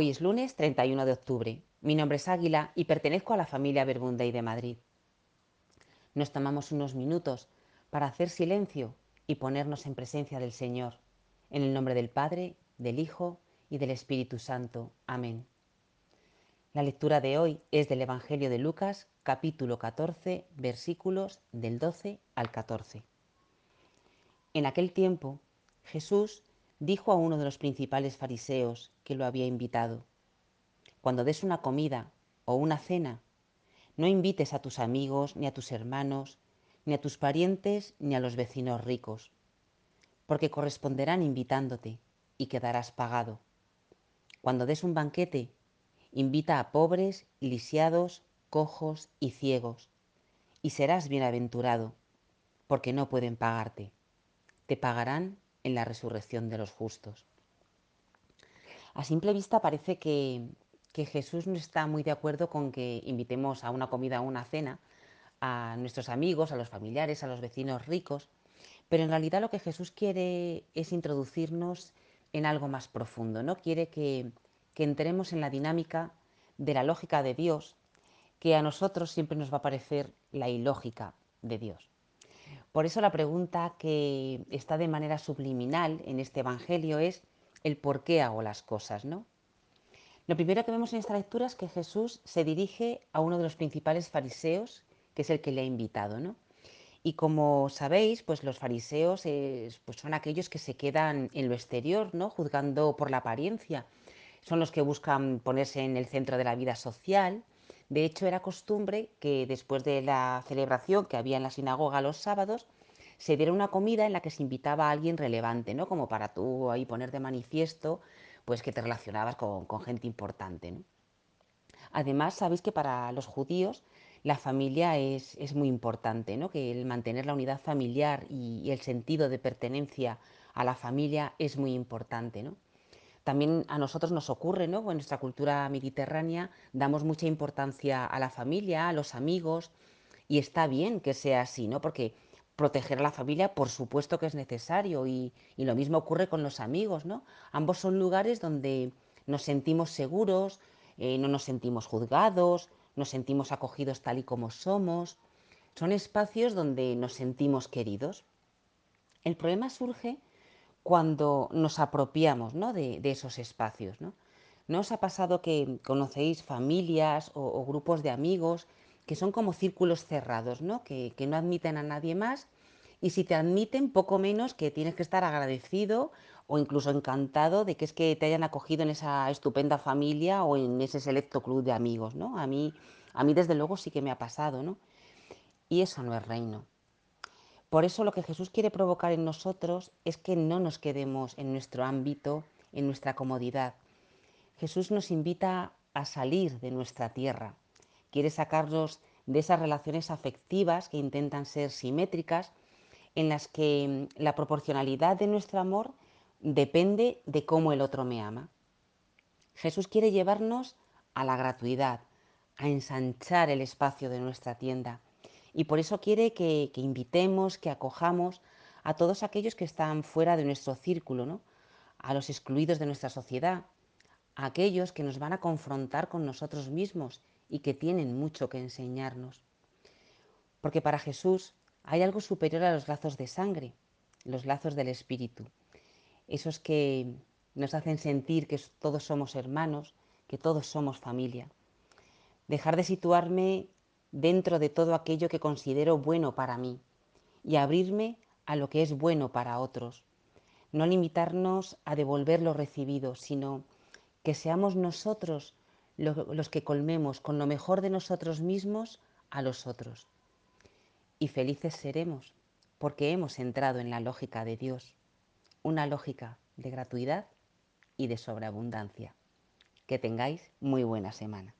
Hoy es lunes 31 de octubre. Mi nombre es Águila y pertenezco a la familia Verbundey de Madrid. Nos tomamos unos minutos para hacer silencio y ponernos en presencia del Señor. En el nombre del Padre, del Hijo y del Espíritu Santo. Amén. La lectura de hoy es del Evangelio de Lucas, capítulo 14, versículos del 12 al 14. En aquel tiempo, Jesús dijo a uno de los principales fariseos que lo había invitado, Cuando des una comida o una cena, no invites a tus amigos, ni a tus hermanos, ni a tus parientes, ni a los vecinos ricos, porque corresponderán invitándote y quedarás pagado. Cuando des un banquete, invita a pobres, lisiados, cojos y ciegos, y serás bienaventurado, porque no pueden pagarte. Te pagarán en la resurrección de los justos. A simple vista parece que, Jesús no está muy de acuerdo con que invitemos a una comida o una cena a nuestros amigos, a los familiares, a los vecinos ricos, pero en realidad lo que Jesús quiere es introducirnos en algo más profundo, ¿no? Quiere que, que entremos en la dinámica de la lógica de Dios, que a nosotros siempre nos va a parecer la ilógica de Dios. Por eso la pregunta que está de manera subliminal en este Evangelio es el por qué hago las cosas, ¿no? Lo primero que vemos en esta lectura es que Jesús se dirige a uno de los principales fariseos, que es el que le ha invitado, ¿no? Y como sabéis, pues los fariseos pues son aquellos que se quedan en lo exterior, ¿no? Juzgando por la apariencia. Son los que buscan ponerse en el centro de la vida social, de hecho, era costumbre que después de la celebración que había en la sinagoga los sábados, se diera una comida en la que se invitaba a alguien relevante, ¿no? Como para tú ahí poner de manifiesto, pues que te relacionabas con, gente importante, Además, sabéis que para los judíos la familia es, muy importante, ¿no? Que el mantener la unidad familiar y, y el sentido de pertenencia a la familia es muy importante, ¿no? También a nosotros nos ocurre, ¿no? En nuestra cultura mediterránea damos mucha importancia a la familia, a los amigos, y está bien que sea así, ¿no? Porque proteger a la familia, por supuesto que es necesario, y, lo mismo ocurre con los amigos, ¿no? Ambos son lugares donde nos sentimos seguros, eh, no nos sentimos juzgados, nos sentimos acogidos tal y como somos. Son espacios donde nos sentimos queridos. El problema surge cuando nos apropiamos de, esos espacios. ¿no? ¿No os ha pasado que conocéis familias o, grupos de amigos que son como círculos cerrados, ¿no? Que, no admiten a nadie más y si te admiten, poco menos que tienes que estar agradecido o incluso encantado de que es que te hayan acogido en esa estupenda familia o en ese selecto club de amigos, ¿no? A mí, a mí desde luego sí que me ha pasado, ¿no? Y eso no es reino. Por eso lo que Jesús quiere provocar en nosotros es que no nos quedemos en nuestro ámbito, en nuestra comodidad. Jesús nos invita a salir de nuestra tierra. Quiere sacarnos de esas relaciones afectivas que intentan ser simétricas, en las que mm, la proporcionalidad de nuestro amor depende de cómo el otro me ama. Jesús quiere llevarnos a la gratuidad, a ensanchar el espacio de nuestra tienda, y por eso quiere que, invitemos, que acojamos a todos aquellos que están fuera de nuestro círculo, ¿no? a los excluidos de nuestra sociedad, a aquellos que nos van a confrontar con nosotros mismos y que tienen mucho que enseñarnos. Porque para Jesús hay algo superior a los lazos de sangre, los lazos del Espíritu, esos que nos hacen sentir que todos somos hermanos, que todos somos familia. Dejar de situarme dentro de todo aquello que considero bueno para mí y abrirme a lo que es bueno para otros. No limitarnos a devolver lo recibido, sino que seamos nosotros los que colmemos con lo mejor de nosotros mismos a los otros. Y felices seremos porque hemos entrado en la lógica de Dios, una lógica de gratuidad y de sobreabundancia. Que tengáis muy buena semana.